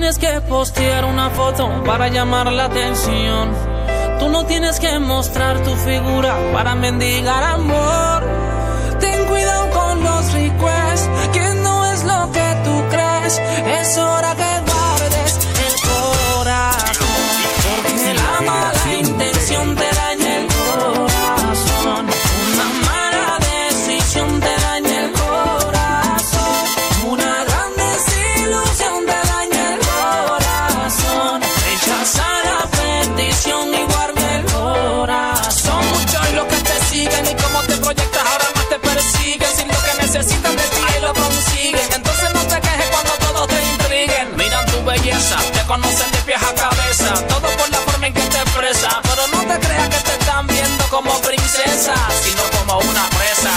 Tienes que postear una foto para llamar la atención. Tú no tienes que mostrar tu figura para mendigar amor. Ten cuidado con los requests, que no es lo que tú crees. Es hora que sino como una presa.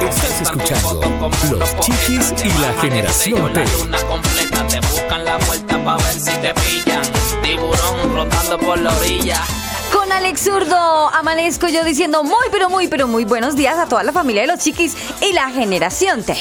Estás escuchando Los Chiquis y la Generación T. La luna completa te buscan la vuelta para ver si te pillan. Tiburón rotando por la orilla. Con Alex Zurdo amanezco yo diciendo muy, pero muy, pero muy buenos días a toda la familia de los chiquis y la generación T.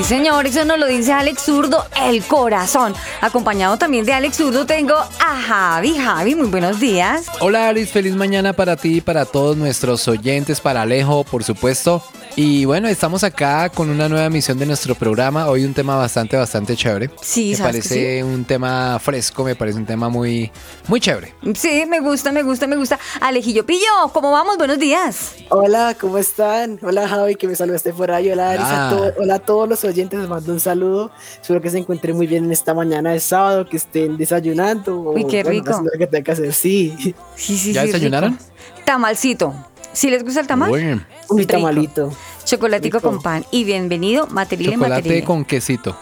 Sí, señor, eso nos lo dice Alex Zurdo, el corazón. Acompañado también de Alex Zurdo tengo a Javi. Javi, muy buenos días. Hola Aris, feliz mañana para ti y para todos nuestros oyentes, para Alejo, por supuesto. Y bueno, estamos acá con una nueva emisión de nuestro programa. Hoy un tema bastante, bastante chévere. Sí, me ¿sabes que parece un tema fresco, me parece un tema muy, muy chévere. Sí, me gusta, me gusta, me gusta. Alejillo Pillo, ¿cómo vamos? Buenos días. Hola, ¿cómo están? Hola Javi, que me saludaste por ahí. Hola a Ah. hola a todos los oyentes, les mando un saludo. Espero que se encuentren muy bien en esta mañana de sábado, que estén desayunando. Uy, qué bueno, rico. haciendo lo que tengan que hacer, sí. Sí, sí, ¿Ya sí, desayunaron? rico. Tamalcito. ¿Sí les gusta el tamal? Bueno, Un Rico. tamalito. Chocolatico Rico. con pan. Y bienvenido, Materile chocolate Materile. con quesito.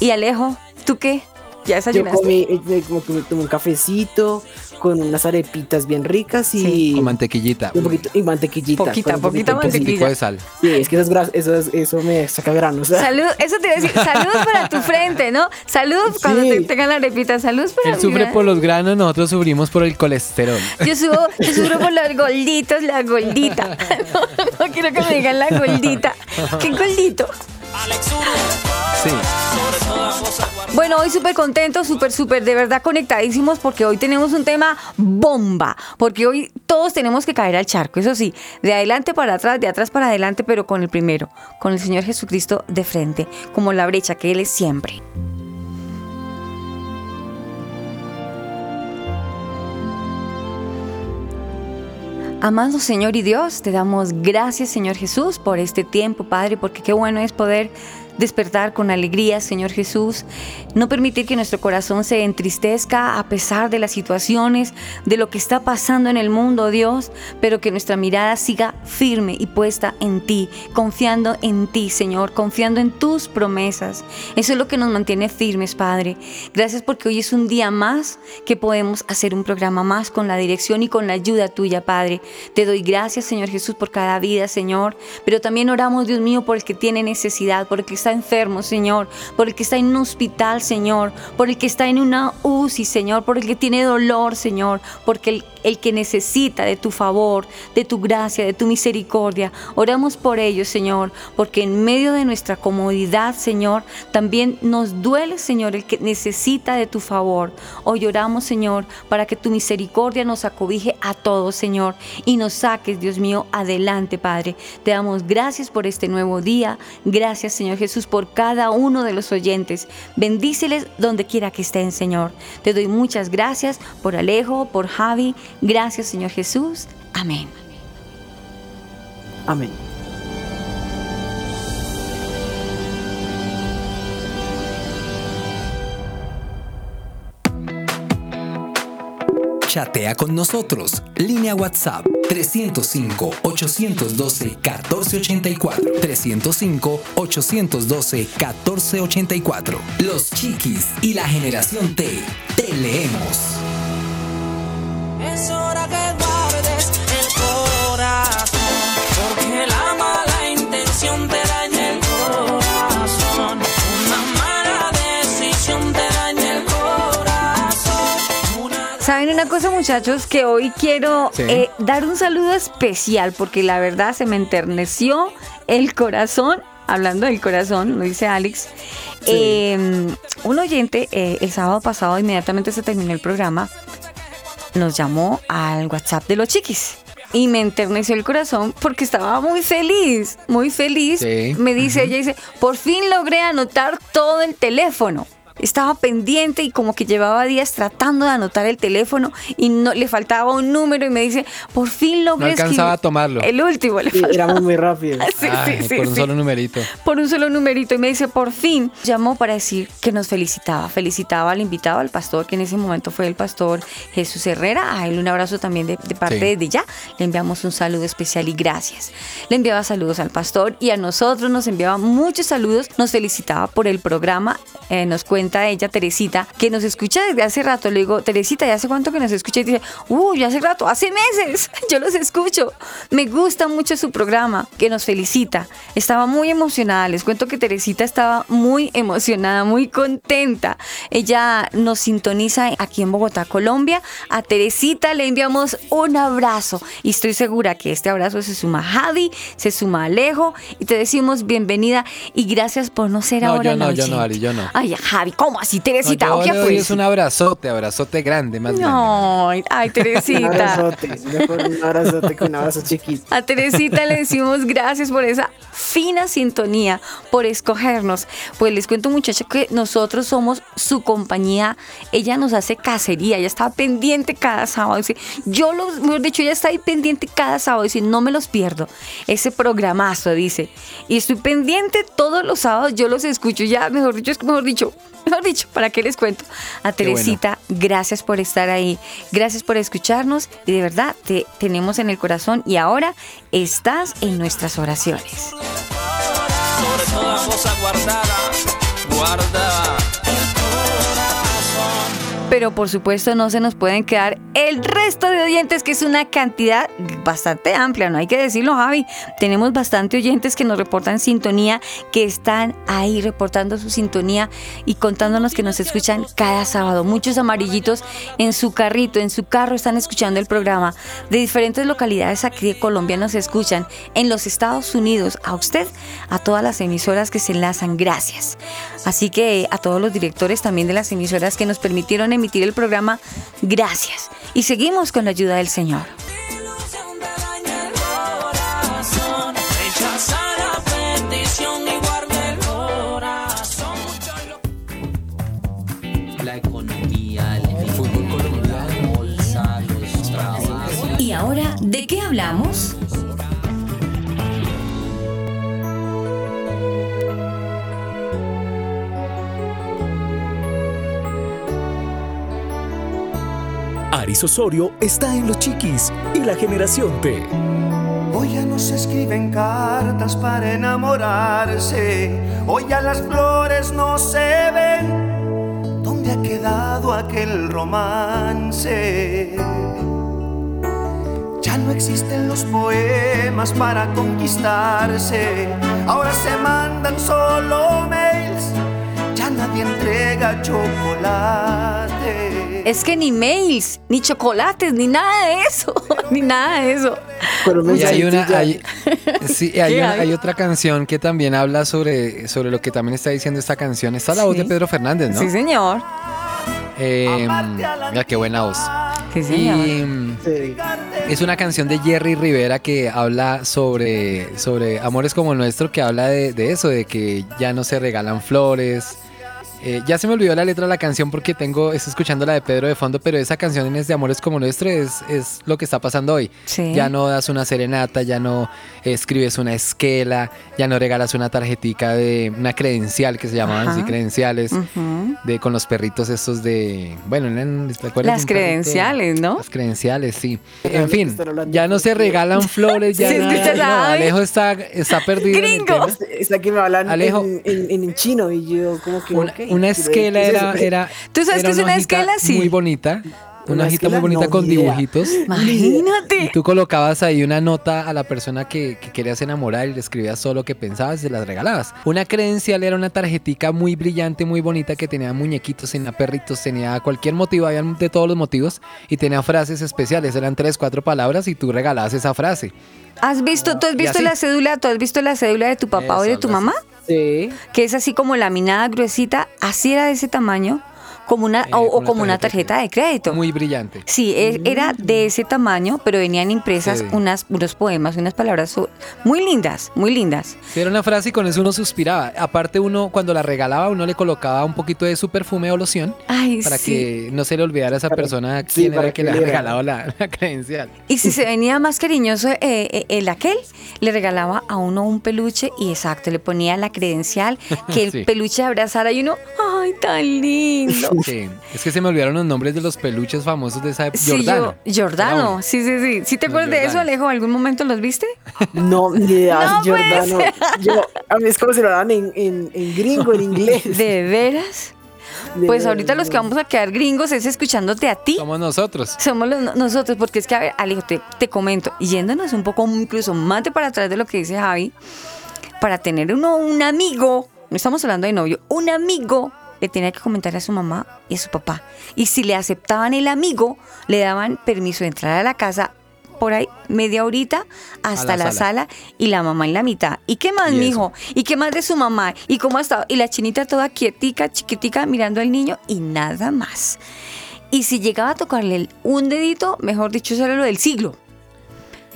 Y Alejo, ¿tú qué? ¿Ya Yo desayunaste? comí, eh, como que me tomé un cafecito con unas arepitas bien ricas y, Sí. Con mantequillita. un poquito y mantequillita. Poquita, con un poquito poquita mantequilla. de sal. Sí, es que eso, es gras- eso, es- eso me saca granos. Salud, eso te iba a decir, saludos para tu frente, ¿no? Saludos cuando Sí. te tengan la arepita, saludos para Él sufre por los granos, nosotros sufrimos por el colesterol. Yo subo, yo sufro por los gorditos, la gordita. No, no quiero que me digan la gordita. ¿Qué gordito? Sí. Bueno, hoy súper contentos, súper, súper de verdad conectadísimos porque hoy tenemos un tema bomba. Porque hoy todos tenemos que caer al charco, eso sí, de adelante para atrás, de atrás para adelante, pero con el primero, con el Señor Jesucristo de frente, como la brecha que Él es siempre. Amado Señor y Dios, te damos gracias, Señor Jesús, por este tiempo, Padre, porque qué bueno es poder despertar con alegría, Señor Jesús. No permitir que nuestro corazón se entristezca a pesar de las situaciones, de lo que está pasando en el mundo, Dios, pero que nuestra mirada siga firme y puesta en ti, confiando en ti, Señor, confiando en tus promesas. Eso es lo que nos mantiene firmes, Padre. Gracias porque hoy es un día más que podemos hacer un programa más con la dirección y con la ayuda tuya, Padre. Te doy gracias, Señor Jesús, por cada vida, Señor. Pero también oramos, Dios mío, por el que tiene necesidad, por el que está enfermo, Señor, por el que está en un hospital, Señor, por el que está en una UCI, Señor, por el que tiene dolor, Señor, porque el, el que necesita de tu favor, de tu gracia, de tu misericordia. Oramos por ellos, Señor, porque en medio de nuestra comodidad, Señor, también nos duele, Señor, el que necesita de tu favor. Hoy oramos, Señor, para que tu misericordia nos acobije a todos, Señor, y nos saques, Dios mío, adelante, Padre. Te damos gracias por este nuevo día. Gracias, Señor Por cada uno de los oyentes. Bendíceles donde quiera que estén, Señor. Te doy muchas gracias por Alejo, por Javi. Gracias, Señor Jesús. Amén. Amén. Chatea con nosotros. Línea WhatsApp 305-812-1484. 305-812-1484. Los Chiquis y la generación T. Te leemos. Es hora que ¿Saben una cosa, muchachos? Que hoy quiero Sí. eh, dar un saludo especial porque la verdad se me enterneció el corazón. Hablando del corazón, lo dice Alex. Eh, un oyente, eh, el sábado pasado, inmediatamente se terminó el programa, nos llamó al WhatsApp de los chiquis. Y me enterneció el corazón porque estaba muy feliz, muy feliz. Sí. Me dice, ella dice, por fin logré anotar todo el teléfono. Estaba pendiente y como que llevaba días tratando de anotar el teléfono y no le faltaba un número y me dice, por fin logré No alcanzaba escribir". a tomarlo. El último le Sí, faltaba. éramos muy rápidos. Sí, Ay, sí, sí, por un sí solo numerito. por un solo numerito y me dice, por fin, llamó para decir que nos felicitaba. Felicitaba al invitado, al pastor, que en ese momento fue el pastor Jesús Herrera. A él un abrazo también de, de parte Sí. de ya. Le enviamos un saludo especial y gracias. Le enviaba saludos al pastor y a nosotros nos enviaba muchos saludos. Nos felicitaba por el programa. Eh, nos cuenta ella, Teresita, que nos escucha desde hace rato. Le digo, Teresita, ¿ya hace cuánto que nos escucha? Y dice, uy, ya hace rato, hace meses. Yo los escucho. Me gusta mucho su programa, que nos felicita. Estaba muy emocionada. Les cuento que Teresita estaba muy emocionada, muy contenta. Ella nos sintoniza aquí en Bogotá, Colombia. A Teresita le enviamos un abrazo y estoy segura que este abrazo se suma a Javi, se suma a Alejo y te decimos bienvenida y gracias por no ser No, ahora yo no, yo no. Ari, yo no. Ay, Javi, ¿cómo así, No, Teresita? yo ¿O qué le doy fue? es un abrazote, abrazote grande, más grande. No, ay, Un Teresita. abrazote, mejor un abrazote que un abrazo chiquito. A Teresita le decimos gracias por esa fina sintonía, por escogernos. Pues les cuento muchachos que nosotros somos su compañía. Ella nos hace cacería, ella está pendiente cada sábado. Dice, yo lo, mejor dicho, ella está ahí pendiente cada sábado. Dice, no me los pierdo. Ese programazo, dice. Y estoy pendiente todos los sábados, yo los escucho ya, mejor dicho, es mejor dicho. Mejor dicho, ¿para qué les cuento? A bueno. Teresita, gracias por estar ahí, gracias por escucharnos y de verdad te tenemos en el corazón y ahora estás en nuestras oraciones. sobre toda cosa guardada, guarda. Pero por supuesto no se nos pueden quedar el resto de oyentes, que es una cantidad bastante amplia, no hay que decirlo, Javi. Tenemos bastante oyentes que nos reportan sintonía, que están ahí reportando su sintonía y contándonos que nos escuchan cada sábado. Muchos amarillitos en su carrito, en su carro están escuchando el programa. De diferentes localidades aquí de Colombia nos escuchan. En los Estados Unidos, a usted, a todas las emisoras que se enlazan, gracias. Así que a todos los directores también de las emisoras que nos permitieron emitir el programa, gracias. Y seguimos con la ayuda del Señor. La economía, el fútbol colombiano, bolsa, los trabajos. ¿Y ahora de qué hablamos? Aris Osorio está en Los Chiquis y la generación T. Hoy ya no se escriben cartas para enamorarse. Hoy ya las flores no se ven. ¿Dónde ha quedado aquel romance? Ya no existen los poemas para conquistarse. Ahora se mandan solo mails. Ya nadie entrega chocolate. Es que ni mails, ni chocolates, ni nada de eso, ni nada de eso. Pero Y hay una, hay, sí, hay, ¿Qué una- hay? otra canción que también habla sobre, sobre lo que también está diciendo esta canción. Está la voz de Pedro Fernández, ¿no? Sí, señor. Eh, mira qué buena voz. Sí, señor. Y Sí. es una canción de Jerry Rivera que habla sobre, sobre amores como el nuestro, que habla de, de eso, de que ya no se regalan flores, Eh, ya se me olvidó la letra de la canción porque tengo, estoy escuchando la de Pedro de fondo, pero esa canción es de Amores como Nuestro es, es lo que está pasando hoy. Sí. Ya no das una serenata, ya no escribes una esquela, ya no regalas una tarjetica de una credencial que se llamaban así, credenciales, de con los perritos estos de, bueno, ¿te Las perrito? credenciales, ¿no? Las credenciales, sí. En que fin, ya no se regalan flores, ya Sí, nada. escuchas a No. Alejo está, está perdido. en el Gringo. tema. Está que me hablan Alejo. en, en- en chino y yo como que... Una, ok, una ¿qué- esquela era, era. ¿Tú sabes era qué es una esquela? Sí. Muy bonita. Una, ¿Una hojita muy bonita No, con idea. dibujitos. Imagínate. Y tú colocabas ahí una nota a la persona que, que querías enamorar y le escribías todo lo que pensabas y se las regalabas. Una credencial era una tarjetica muy brillante, muy bonita que tenía muñequitos, tenía perritos, tenía cualquier motivo, había de todos los motivos y tenía frases especiales. Eran tres, cuatro palabras y tú regalabas esa frase. ¿Has visto, tú has visto la cédula, tú has visto la cédula de tu papá o de tu algo así. Sí. Que es así como laminada, gruesita, así era de ese tamaño, como una, Eh, o, como una tarjeta de crédito. Muy brillante. Sí, e- era de ese tamaño, pero venían impresas Sí. unas, unos poemas, unas palabras muy lindas, muy lindas. Sí, era una frase y con eso uno suspiraba. Aparte uno cuando la regalaba uno le colocaba un poquito de su perfume o loción Ay, para sí. que no se le olvidara a esa Para- persona quién era que que le había regalado la, la credencial. Y si se venía más cariñoso eh, eh, el aquel, le regalaba a uno un peluche y exacto, le ponía la credencial, que el Sí. peluche abrazara y uno, ¡ay, tan lindo! Sí, es que se me olvidaron los nombres de los peluches famosos de esa época. Sí, Jordano. yo- Jordano, sí, sí, sí. ¿Sí te Los acuerdas de eso. Alejo? ¿Algún momento los viste? No, ni idea, No Jordano. Yo, a mí es como si lo dan en, en, en gringo, en inglés. ¿De veras? Pues ahorita los que vamos a quedar gringos es escuchándote a ti. Somos nosotros. Somos los- nosotros, porque es que, a ver, Alejo, te, te comento, yéndonos un poco incluso más de para atrás de lo que dice Javi, para tener uno un amigo, no estamos hablando de novio, un amigo le tenía que comentar a su mamá y a su papá. Y si le aceptaban el amigo, le daban permiso de entrar a la casa por ahí media horita hasta la la, sala. sala. y la mamá en la mitad. ¿Y qué más, Y mijo? ¿Y qué más de su mamá? ¿Y cómo ha estado? Y la chinita toda quietica, chiquitica, mirando al niño y nada más. Y si llegaba a tocarle un dedito, mejor dicho, eso era lo del siglo.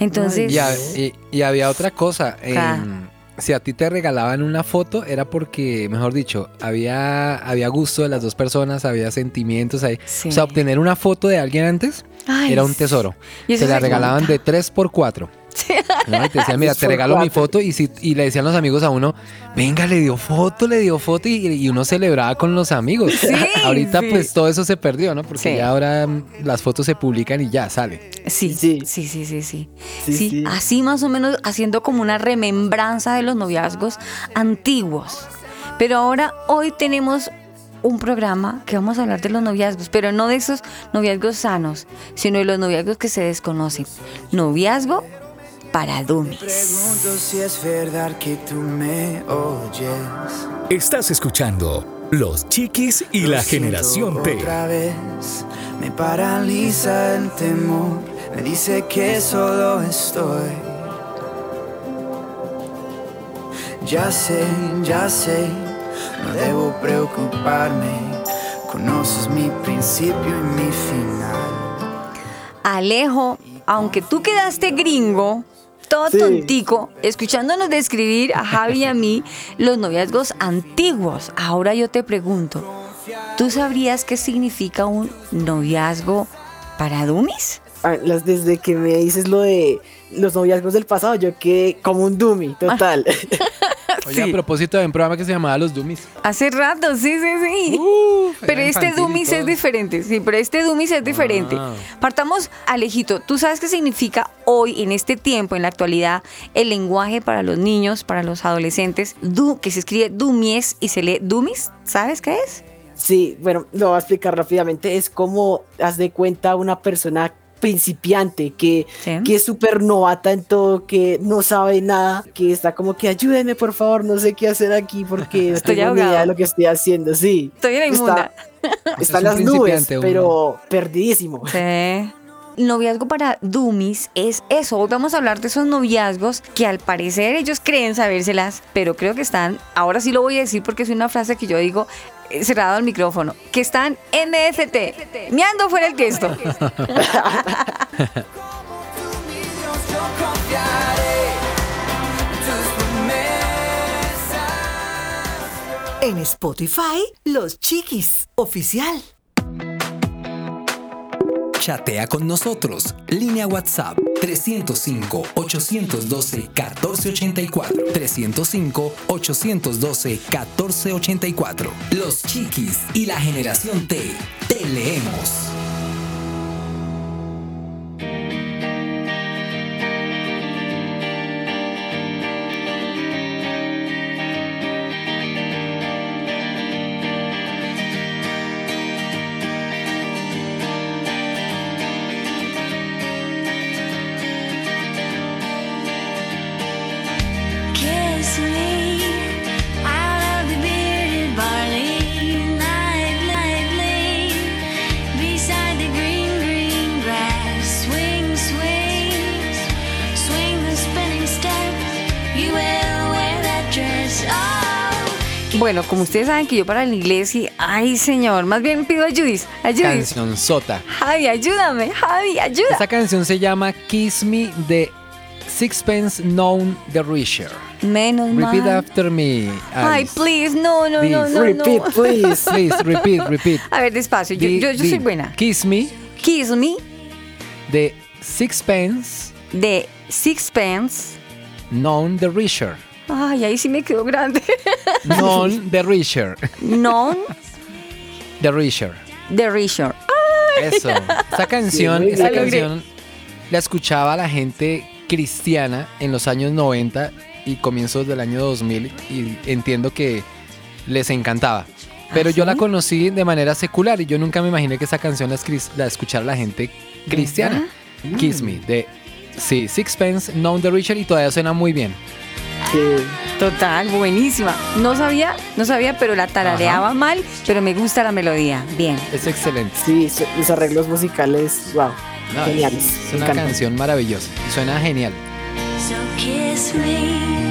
Entonces, Y, ha- y- y había otra cosa. Si a ti te regalaban una foto, era porque, mejor dicho, había, había gusto de las dos personas, había sentimientos ahí. Sí. O sea, obtener una foto de alguien antes Ay, era un tesoro. Se la regalaban cuenta. de 3 por 4 ¿no? Y te decían, mira, te por regalo mi foto y, si, y le decían los amigos a uno, venga, le dio foto, le dio foto y, y uno celebraba con los amigos. Sí, Ahorita sí. pues todo eso se perdió, ¿no? Porque Sí. ya ahora mm, las fotos se publican y ya sale. Sí, sí, sí. Sí, Sí, sí. así más o menos haciendo como una remembranza de los noviazgos antiguos. Pero ahora, hoy tenemos un programa que vamos a hablar de los noviazgos, pero no de esos noviazgos sanos, sino de los noviazgos que se desconocen. Noviazgo para dummies. Pregunto si es verdad que tú me oyes. Estás escuchando Los Chiquis y Lo la Generación T. Otra vez me paraliza el temor. Me dice que solo estoy. Ya sé, ya sé, no debo preocuparme. Conoces mi principio y mi final. Alejo, aunque tú quedaste gringo, todo Sí. tontico, escuchándonos describir a Javi y a mí los noviazgos antiguos. Ahora yo te pregunto, ¿tú sabrías qué significa un noviazgo para dummies? Ah, las- desde que me dices lo de los noviazgos del pasado, yo quedé como un dummy, total. Oye, Sí. a propósito de un programa que se llamaba Los Dummies. Hace rato, sí, sí, sí. Uh, pero este dummies es diferente, sí, pero este dummies es diferente. Ah. Partamos, Alejito, ¿tú sabes qué significa hoy, en este tiempo, en la actualidad, el lenguaje para los niños, para los adolescentes, du, que se escribe dumies y se lee dummies? ¿Sabes qué es? Sí, bueno, lo voy a explicar rápidamente. Es como, haz de cuenta, una persona principiante que, Sí. que es súper novata en todo, que no sabe nada, que está como que ayúdenme por favor, no sé qué hacer aquí porque no Estoy tengo ni idea de lo que estoy haciendo. Sí, Estoy en la inmunda. está, en las nubes, uno. pero perdidísimo. Sí. Noviazgo para dummies es eso. Hoy vamos a hablar de esos noviazgos que al parecer ellos creen sabérselas, pero creo que están, ahora sí lo voy a decir porque es una frase que yo digo cerrado al micrófono, que están NFT, meando fuera el texto. En Spotify, Los Chiquis Oficial. Chatea con nosotros. Línea WhatsApp 305-812-1484. 305-812-1484. Los Chiquis y la generación T. Te leemos. Bueno, como ustedes saben que yo para el inglés y, ay señor, más bien pido a Judith, a Judith. Canción sota. Javi, ayúdame, Javi, ayuda. Esta canción se llama Kiss Me de Sixpence Known the Richer. Menos Repeat mal. after me. Ay, please, no, no, no, no, Repeat, no. please. Please, repeat, repeat. A ver, despacio, yo, yo, yo soy buena. Kiss Me Kiss me de Sixpence de Sixpence. Known the Richer. Ay, ahí sí me quedó grande. Known the Richer. Non The Richer. de Richard. Eso. Esta canción, bien. canción la escuchaba la gente cristiana en los años 90 y comienzos del año 2000 y entiendo que les encantaba. Pero yo la conocí de manera secular y yo nunca me imaginé que esa canción la, la escuchara la gente cristiana. Kiss Me, de sí, Sixpence, Known the Richer y todavía suena muy bien. Sí. Total, buenísima. No sabía, no sabía, pero la tarareaba mal, pero me gusta la melodía. Bien. Es excelente. Sí, los arreglos musicales, wow, No, geniales. Es me una canción maravillosa suena genial. So kiss me.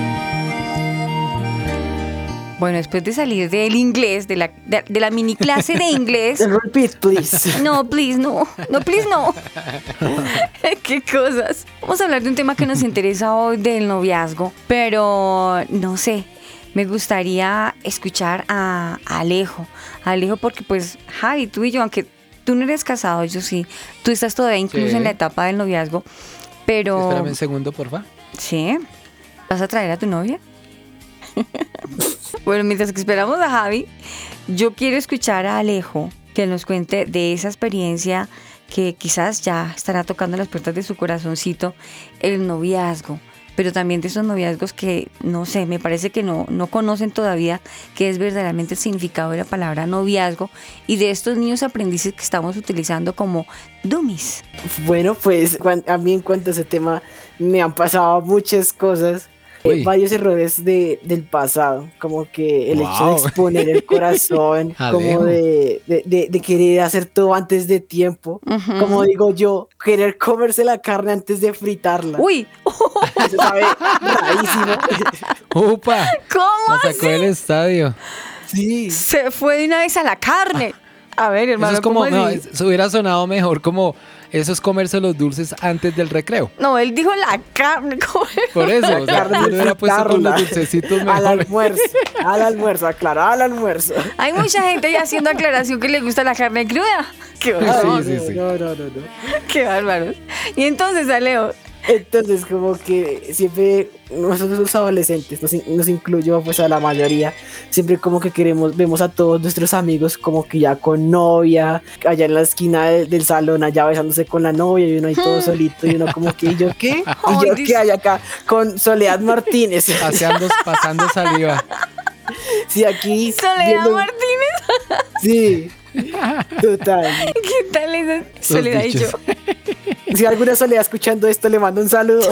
Bueno, después de salir del inglés, de la, de, de la mini clase de inglés. Repeat, please. No, please, no. No, please, no. Qué cosas. Vamos a hablar de un tema que nos interesa hoy del noviazgo, pero no sé. Me gustaría escuchar a, a Alejo. A Alejo porque pues, Javi, tú y yo, aunque tú no eres casado, yo sí. Tú estás todavía incluso Sí. en la etapa del noviazgo, pero... Espérame un segundo, porfa. Sí. ¿Vas a traer a tu novia? Bueno, mientras que esperamos a Javi, yo quiero escuchar a Alejo que nos cuente de esa experiencia que quizás ya estará tocando las puertas de su corazoncito, el noviazgo, pero también de esos noviazgos que, no sé, me parece que no, no conocen todavía qué es verdaderamente el significado de la palabra noviazgo y de estos niños aprendices que estamos utilizando como dummies. Bueno, pues a mí en cuanto a ese tema me han pasado muchas cosas, eh, varios errores de, del pasado, como que el hecho de exponer el corazón, como de, de, de- de querer hacer todo antes de tiempo, como digo yo, querer comerse la carne antes de fritarla. Uy, Eso sabe rarísimo. ¡Upa! ¿cómo La sacó del estadio. sí. se fue de una vez a la carne? A ver, hermano, Eso es como, ¿cómo no, así? es- se hubiera sonado mejor como eso es comerse los dulces antes del recreo. No, él dijo la carne. Por eso, o sea, Carne yo hubiera puesto con los dulcecitos Al mejor. almuerzo, al almuerzo, aclarar al almuerzo. Hay mucha gente ya haciendo aclaración que le gusta la carne cruda. Qué Sí, bárbaro. sí, sí. No, no, no, no. Qué bárbaro. Y entonces, Aleo, Entonces, como que siempre nosotros los adolescentes, nos, in- nos incluyo pues a la mayoría, siempre como que queremos, vemos a todos nuestros amigos como que ya con novia, allá en la esquina de- del salón, allá besándose con la novia y uno ahí todo solito y uno como que, ¿y yo qué? ¿Y yo qué hay acá con Soledad Martínez? Paseando, pasando saliva. Sí, aquí... Soledad viendo- Martínez. Sí, total. ¿Qué tal esa Soledad y yo? Si alguna Soledad escuchando esto, le mando un saludo.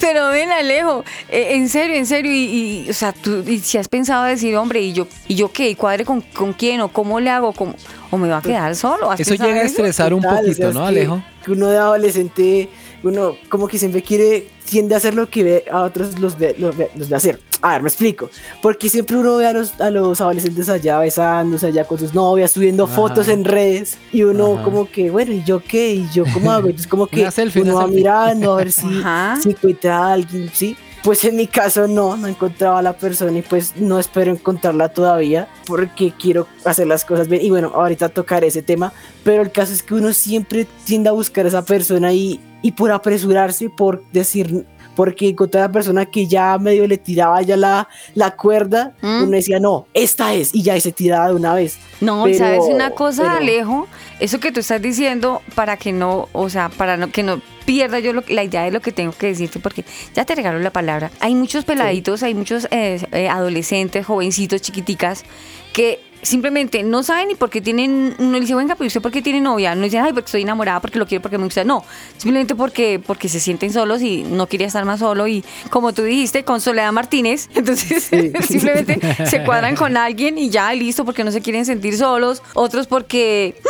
Pero ven, Alejo, eh, en serio, en serio, y, y, o sea, tú, y si has pensado decir, hombre, ¿y yo, y yo qué? ¿Y cuadre con, con quién? ¿O cómo le hago? ¿Cómo, ¿O me va a quedar solo? ¿Has Eso llega a eso? estresar un poquito, ¿no, que- Alejo? Que uno de adolescente, uno como que siempre quiere, tiende a hacer lo que ve a otros los ve, los ve, los ve hacer. A ver, me explico. Porque siempre uno ve a los, a los adolescentes allá besándose allá con sus novias, subiendo Ajá. fotos en redes. Y uno Ajá. como que, bueno, ¿y yo qué? ¿Y yo cómo hago? Entonces como que selfie, uno va selfie. mirando a ver si, Ajá. si encuentra a alguien, ¿sí? Pues en mi caso no, no encontraba a la persona y pues no espero encontrarla todavía porque quiero hacer las cosas bien. Y bueno, ahorita tocaré ese tema, pero el caso es que uno siempre tiende a buscar a esa persona y, y por apresurarse, por decir, porque encontré a la persona que ya medio le tiraba ya la, la cuerda, ¿Mm? uno decía, no, esta es, y ya se tiraba de una vez. No, Pero- ¿sabes una cosa, pero- Alejo? Eso que tú estás diciendo para que no, o sea, para no, que no pierda yo lo- la idea de lo que tengo que decirte, porque ya te regalo la palabra. Hay muchos peladitos, hay muchos eh, eh, adolescentes, jovencitos, chiquiticas, que simplemente no saben ni por qué tienen, uno le dice, venga, pero usted por qué tiene novia, no dicen, ay, porque estoy enamorada, porque lo quiero, porque me gusta, no, simplemente porque, porque se sienten solos y no quería estar más solo y como tú dijiste, con Soledad Martínez, entonces simplemente se cuadran con alguien y ya, listo, porque no se quieren sentir solos, otros porque,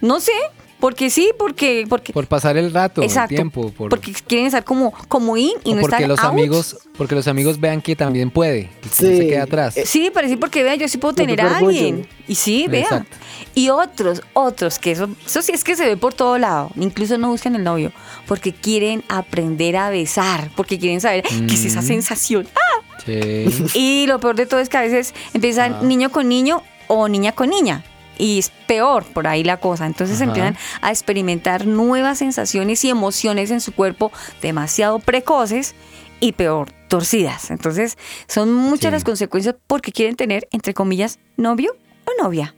no sé, porque sí, porque, porque, Por pasar el rato, exacto, el tiempo. Por, porque quieren estar como, como in y no porque estar los out. amigos, porque los amigos vean que también puede, que no se queda atrás. Sí, pero sí porque vea, yo sí puedo tener a alguien. Y sí, vea. Exacto. Y otros, otros, que eso, eso sí es que se ve por todo lado. Incluso no buscan el novio. Porque quieren aprender a besar. Porque quieren saber qué es esa Mm. sensación. ¡Ah! Sí. Y lo peor de todo es que a veces empiezan Ah. niño con niño o niña con niña. Y es peor por ahí la cosa. Entonces Ajá. empiezan a experimentar nuevas sensaciones y emociones en su cuerpo demasiado precoces y peor, torcidas. Entonces son muchas Sí. las consecuencias porque quieren tener, entre comillas, novio o novia.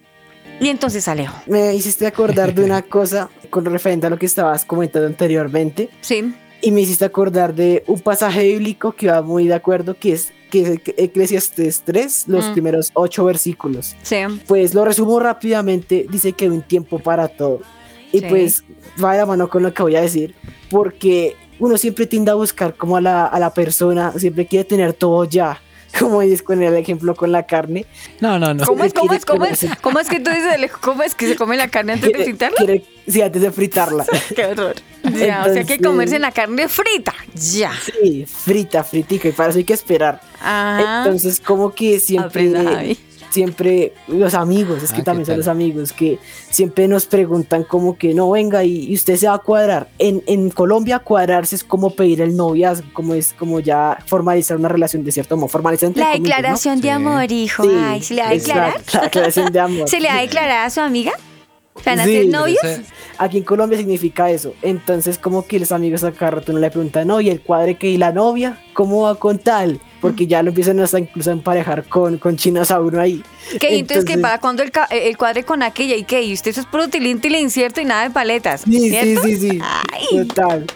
Y entonces Alejo. Me hiciste acordar de una cosa con referente a lo que estabas comentando anteriormente. Sí. Y me hiciste acordar de un pasaje bíblico que va muy de acuerdo, que es que es Eclesiastes 3, los Mm. primeros ocho versículos. Sí. Pues lo resumo rápidamente, dice que hay un tiempo para todo. Y Sí. pues va de la mano con lo que voy a decir, porque uno siempre tiende a buscar como a la, a la persona, siempre quiere tener todo ya, como es con el ejemplo con la carne. No, no, no. ¿Cómo es, cómo es, cómo es? Quiere- ¿Cómo es que tú dices, Alejo? ¿Cómo es que se come la carne antes de fritarla? quiere- sí, antes de fritarla. Qué horror. Ya, o sea, hay que comerse la carne frita. Ya. Sí, frita, fritica, y para eso hay que esperar. Ajá. Entonces, como que siempre, Aprenda, Javi. Siempre los amigos, es Ah, que ¿qué también son los amigos que siempre nos preguntan como que no venga y, y usted se va a cuadrar. En, en Colombia cuadrarse es como pedir el noviazgo, como es como ya formalizar una relación de cierto modo, formalizar entre La comillas, ¿no? declaración de Sí. amor, hijo. Sí, Ay, ¿se le va a declarar? La declaración de amor. ¿Se le va a declarar a su amiga? ¿Van a ser novios? Aquí en Colombia significa eso. Entonces, como que los amigos a cada rato no le preguntan, no, ¿y el cuadre que y la novia? ¿Cómo va con tal? Porque ya lo empiezan hasta incluso a emparejar con, con chinas a uno ahí. ¿Qué? Entonces, ¿qué? ¿Para cuando el, ca- el cuadre con aquella? ¿Y qué? ¿Y usted eso es puro tilín, tilín, incierto y nada de paletas? Sí, sí, ¿cierto? sí, sí. Ay. Total.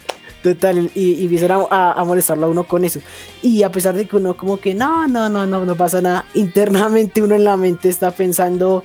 Total. Y, y empiezan a molestarlo a uno con eso. Y a pesar de que uno como que no, no, no, no, no pasa nada. Internamente uno en la mente está pensando,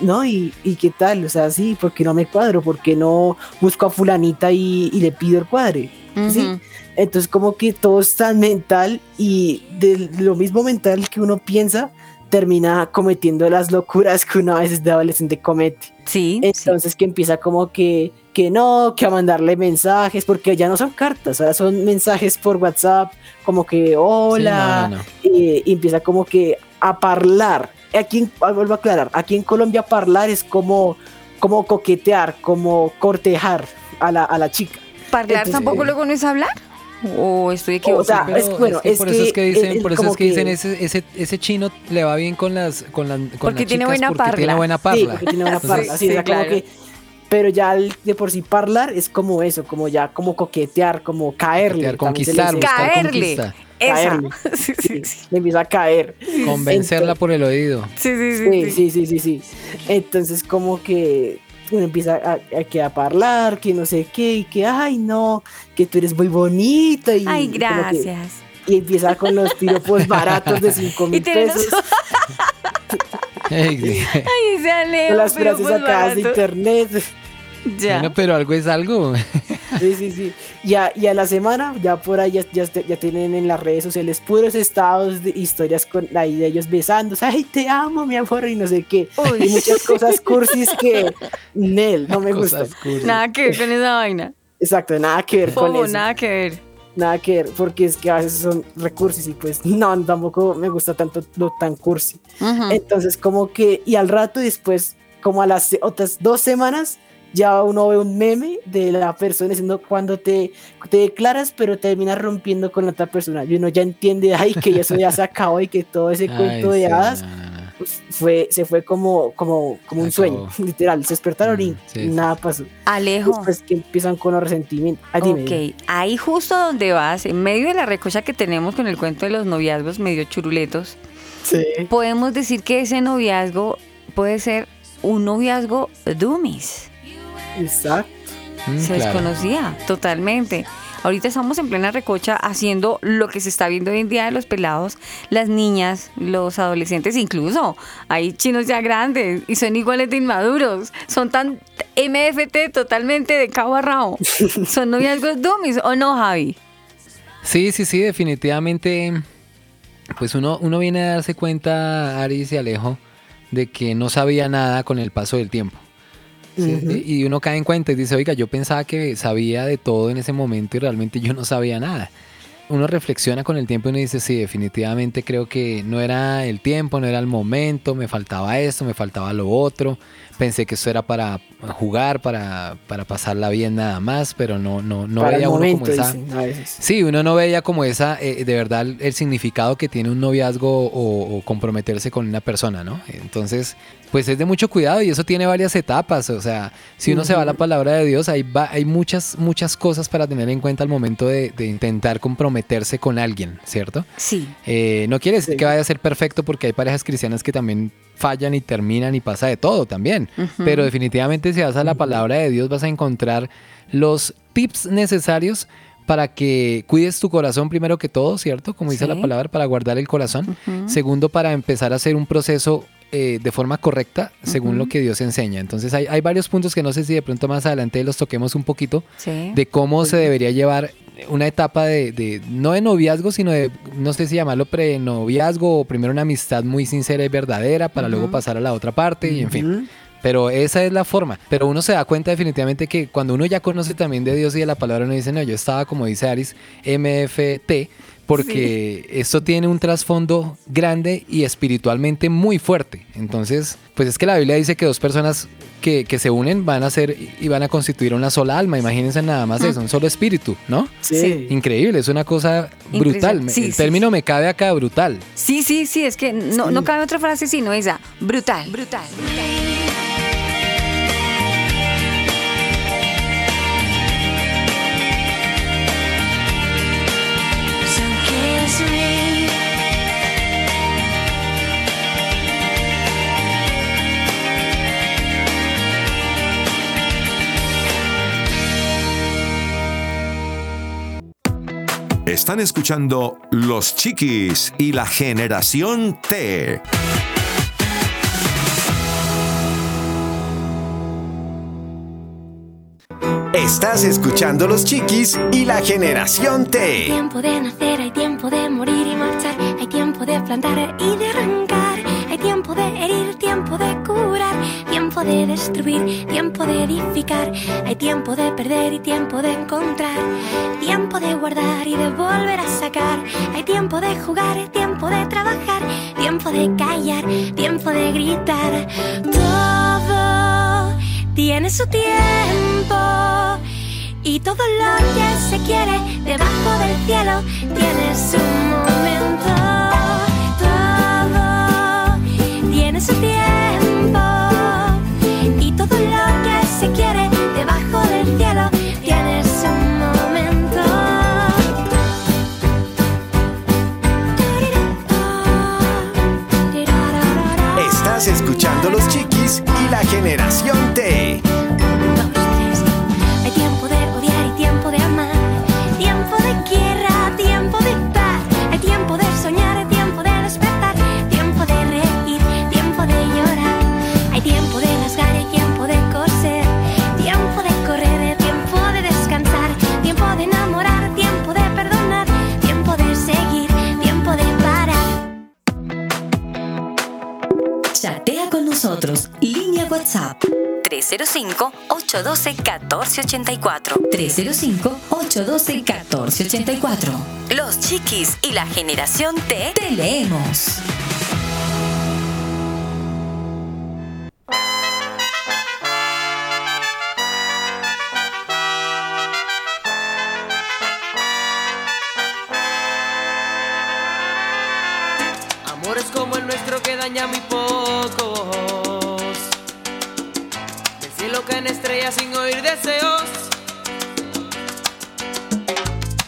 no, y, y qué tal, o sea, sí, porque no me cuadro, porque no busco a fulanita y, y le pido el cuadre. ¿sí? Entonces como que todo es tan mental y de lo mismo mental que uno piensa, termina cometiendo las locuras que uno a veces de adolescente comete. Sí. sí. Entonces que empieza como que, que no, que a mandarle mensajes, porque ya no son cartas, ahora son mensajes por WhatsApp, como que hola, Sí, no, no, no. eh, y empieza como que a hablar. Aquí, en- ah, vuelvo a aclarar, aquí en Colombia hablar es como, como coquetear, como cortejar a la, a la chica. ¿Parlar entonces- tampoco luego no es hablar? ¿O estoy equivocado? O sea, es- bueno, que es por eso es que que dicen, por eso es que, dicen que- ese, ese, ese chino le va bien con las con las con Porque las tiene chicas buena porque tiene parla. buena Sí, parla. porque tiene buena Entonces, parla, sí, sí, o sea, como claro. que- pero ya el de por sí hablar es como eso, como ya como coquetear, como caerle. Coquetear, conquistar, buscar Caerle. conquista. Esa. Caerle. Sí, sí, Sí, empieza a caer. Convencerla por el oído. Sí, sí, sí, Sí, sí. sí, sí, sí, sí. Entonces como que uno empieza a, a, que a hablar, que no sé qué, y que, ay, no, que tú eres muy bonita. Y Ay, que- gracias. y empieza con los piropos baratos de 5 Y mil los- pesos. Ay, ese Alejo, con las frases pues sacadas de internet. Ya. Bueno, pero algo es algo. Sí, sí, sí. Y a, y a la semana, ya por ahí ya, ya, ya tienen en las redes sociales puros estados de historias con ahí de ellos besándose. Ay, te amo, mi amor, y no sé qué. Uy. Y muchas cosas cursis que Nel, no me gusta. Cosas cursi. Nada que ver con esa vaina. Exacto, nada que ver con Fobo, eso. nada que ver. Nada que ver, porque es que a veces son recursos y pues no, tampoco me gusta tanto lo tan cursi. Ujú. Entonces como que, y al rato después, como a las otras dos semanas, ya uno ve un meme de la persona diciendo cuando te, te declaras pero terminas rompiendo con la otra persona y uno ya entiende ay que eso ya se acabó y que todo ese Ay, cuento de sí, hadas no, no, no. pues, fue, se fue como, como, como un sueño, literal, se despertaron y Mm, sí, nada pasó. Alejo. Después que empiezan con los resentimientos. Ah, dime, dime. Ok, ahí justo donde vas, en medio de la recocha que tenemos con el cuento de los noviazgos medio churuletos, Sí. podemos decir que ese noviazgo puede ser un noviazgo dummies. Exacto. Mm, Se claro. desconocía totalmente. Ahorita estamos en plena recocha haciendo lo que se está viendo hoy en día de los pelados, las niñas, los adolescentes, incluso hay chinos ya grandes y son iguales de inmaduros. Son tan MFT totalmente de cabo a rabo. Son noviazgos dummies, ¿o no, Javi? Sí, sí, sí, definitivamente. Pues uno, uno viene a darse cuenta, Aris y Alejo, de que no sabía nada con el paso del tiempo. Y uno cae en cuenta y dice, oiga, yo pensaba que sabía de todo en ese momento y realmente yo no sabía nada. Uno reflexiona con el tiempo y uno dice, sí, definitivamente creo que no era el tiempo, no era el momento, me faltaba esto, me faltaba lo otro. Pensé que esto era para jugar, para, para pasarla bien nada más, pero no, no, no Para veía uno momento, como esa... dicen a veces. Sí, uno no veía como esa, eh, de verdad, el significado que tiene un noviazgo o, o comprometerse con una persona, ¿no? Entonces, pues es de mucho cuidado y eso tiene varias etapas. O sea, si uno se va a la palabra de Dios, hay, va- hay muchas, muchas cosas para tener en cuenta al momento de, de intentar comprometerse con alguien, ¿cierto? Sí. Eh, no quiere decir Sí. que vaya a ser perfecto porque hay parejas cristianas que también fallan y terminan y pasa de todo también. Pero definitivamente si vas a la palabra de Dios vas a encontrar los tips necesarios para que cuides tu corazón primero que todo, ¿cierto? Como dice Sí. la palabra, para guardar el corazón. Segundo, para empezar a hacer un proceso eh, de forma correcta según lo que Dios enseña. Entonces hay, hay varios puntos que no sé si de pronto más adelante los toquemos un poquito Sí. de cómo se debería llevar una etapa de, de- no de noviazgo, sino de, no sé si llamarlo prenoviazgo o primero una amistad muy sincera y verdadera para luego pasar a la otra parte y en fin. Pero esa es la forma. Pero uno se da cuenta definitivamente que cuando uno ya conoce también de Dios y de la palabra, uno dice, no, yo estaba, como dice Aris, MFT, porque esto tiene un trasfondo grande y espiritualmente muy fuerte. Entonces, pues es que la Biblia dice que dos personas que, que se unen van a ser y van a constituir una sola alma. Imagínense nada más eso, un solo espíritu, ¿no? Sí. Increíble, es una cosa brutal. Sí, El sí, término me cabe acá brutal. Sí, sí, sí, es que no, no cabe otra frase sino esa. Brutal, brutal. So Están escuchando Los Chiquis y la Generación T. Estás escuchando Los Chiquis y la Generación T. tiempo de nacer, hay tiempo de morir y marchar, hay tiempo de plantar y de arrancar, tiempo de curar, tiempo de destruir, tiempo de edificar, hay tiempo de perder y tiempo de encontrar, tiempo de guardar y de volver a sacar, hay tiempo de jugar, tiempo de trabajar, tiempo de callar, tiempo de gritar, todo tiene su tiempo. Y todo lo que se quiere debajo del cielo tiene su momento. Todo tiene su tiempo. Se quiere debajo del cielo tiene su momento. Estás escuchando Los Chiquis y la Generación T. 305-812-1484. 305-812-1484. Los chiquis y la generación T te leemos. Del cielo caen estrellas sin oír deseos.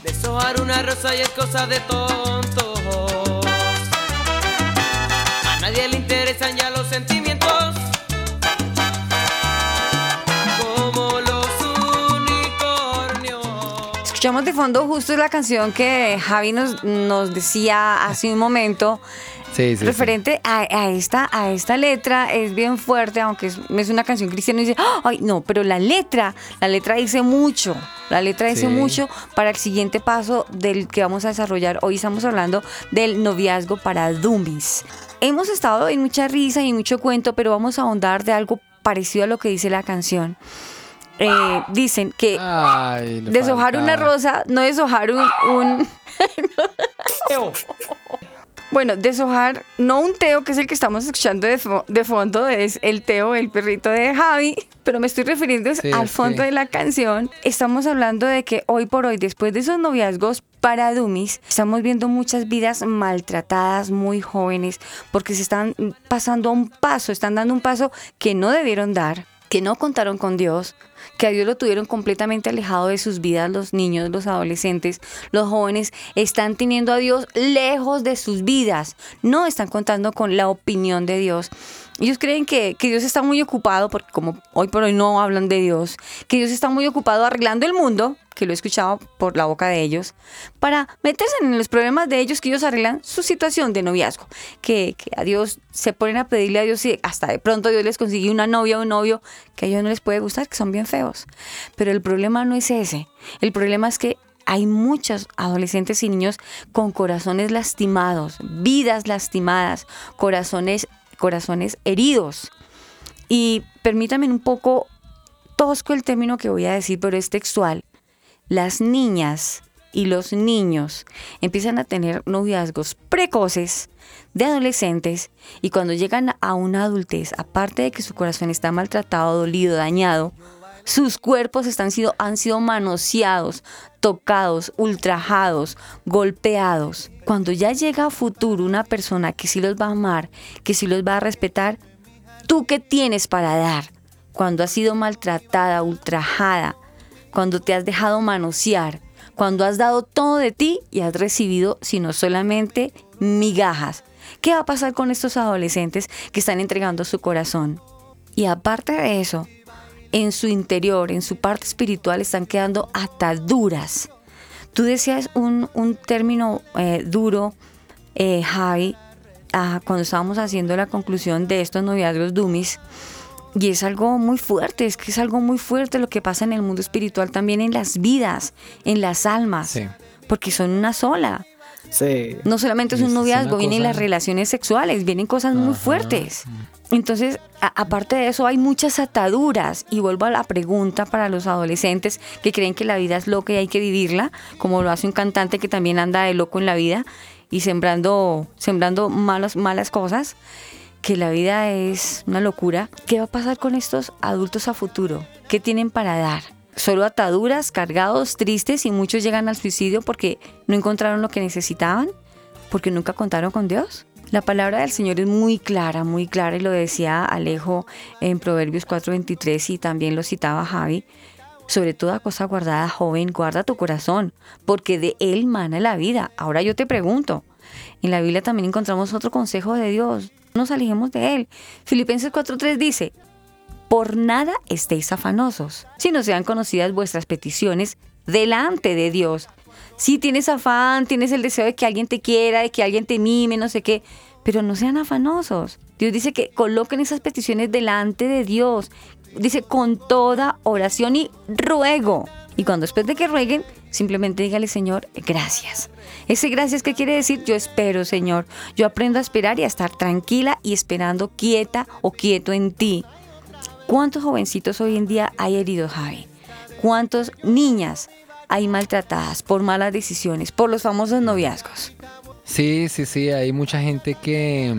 Deshojar una rosa y es cosa de tontos. A nadie le interesan ya los sentimientos. Como los unicornios. Escuchamos de fondo justo la canción que Javi nos, nos decía hace un momento. Sí, sí, sí. referente a, a esta, a esta letra es bien fuerte, aunque es, es una canción cristiana y dice, "Ah, ay, no, pero la letra, la letra dice mucho, la letra dice Sí. mucho para el siguiente paso del que vamos a desarrollar. Hoy estamos hablando del noviazgo para dummies. Hemos estado en mucha risa y mucho cuento, pero vamos a ahondar de algo parecido a lo que dice la canción. Eh, dicen que Ay, deshojar una rosa, no deshojar un... un- Bueno, deshojar, no un Teo, que es el que estamos escuchando de, fo- de fondo, es el Teo, el perrito de Javi, pero me estoy refiriendo Sí, al fondo sí. de la canción. Estamos hablando de que hoy por hoy, después de esos noviazgos para dummies, estamos viendo muchas vidas maltratadas, muy jóvenes, porque se están pasando a un paso, están dando un paso que no debieron dar, que no contaron con Dios, que a Dios lo tuvieron completamente alejado de sus vidas, los niños, los adolescentes, los jóvenes, están teniendo a Dios lejos de sus vidas, no están contando con la opinión de Dios. Ellos creen que, que Dios está muy ocupado, porque como hoy por hoy no hablan de Dios, que Dios está muy ocupado arreglando el mundo, que lo he escuchado por la boca de ellos, para meterse en los problemas de ellos que ellos arreglan su situación de noviazgo. Que, que a Dios se ponen a pedirle a Dios y hasta de pronto Dios les consigue una novia o un novio que a ellos no les puede gustar, que son bien feos. Pero el problema no es ese. El problema es que hay muchos adolescentes y niños con corazones lastimados, vidas lastimadas, corazones, corazones heridos. Y permítame un poco tosco el término que voy a decir, pero es textual. Las niñas y los niños empiezan a tener noviazgos precoces de adolescentes y cuando llegan a una adultez, aparte de que su corazón está maltratado, dolido, dañado, sus cuerpos están sido, han sido manoseados, tocados, ultrajados, golpeados. Cuando ya llega a futuro una persona que sí los va a amar, que sí los va a respetar, ¿tú qué tienes para dar? Cuando has sido maltratada, ultrajada, cuando te has dejado manosear, cuando has dado todo de ti y has recibido, sino solamente migajas. ¿Qué va a pasar con estos adolescentes que están entregando su corazón? Y aparte de eso, en su interior, en su parte espiritual, están quedando ataduras. Tú decías un, un término eh, duro, eh, Javi, ah, cuando estábamos haciendo la conclusión de estos noviazgos dummies. Y es algo muy fuerte, es que es algo muy fuerte lo que pasa en el mundo espiritual, también en las vidas, en las almas, Sí. porque son una sola. Sí. No solamente es un noviazgo, vienen cosa- las relaciones sexuales, vienen cosas muy fuertes. Entonces, a- aparte de eso, hay muchas ataduras. Y vuelvo a la pregunta para los adolescentes que creen que la vida es loca y hay que vivirla, como lo hace un cantante que también anda de loco en la vida y sembrando, sembrando malas, malas cosas, que la vida es una locura. ¿Qué va a pasar con estos adultos a futuro? ¿Qué tienen para dar? Solo ataduras, cargados, tristes y muchos llegan al suicidio porque no encontraron lo que necesitaban, porque nunca contaron con Dios. La palabra del Señor es muy clara, muy clara y lo decía Alejo en Proverbios 4:23 y también lo citaba Javi. Sobre toda cosa guardada, joven, guarda tu corazón, porque de él mana la vida. Ahora yo te pregunto, en la Biblia también encontramos otro consejo de Dios. No nos alejemos de él. Filipenses 4:3 dice, por nada estéis afanosos, sino sean conocidas vuestras peticiones delante de Dios. Si tienes afán, tienes el deseo de que alguien te quiera, de que alguien te mime, no sé qué, pero no sean afanosos. Dios dice que coloquen esas peticiones delante de Dios. Dice con toda oración y ruego. Y cuando después de que rueguen, simplemente dígale, Señor, gracias. Ese gracias, ¿qué quiere decir? Yo espero, Señor. Yo aprendo a esperar y a estar tranquila y esperando quieta o quieto en ti. ¿Cuántos jovencitos hoy en día hay heridos, Javi? ¿Cuántas niñas hay maltratadas por malas decisiones, por los famosos noviazgos? Sí, sí, sí, hay mucha gente que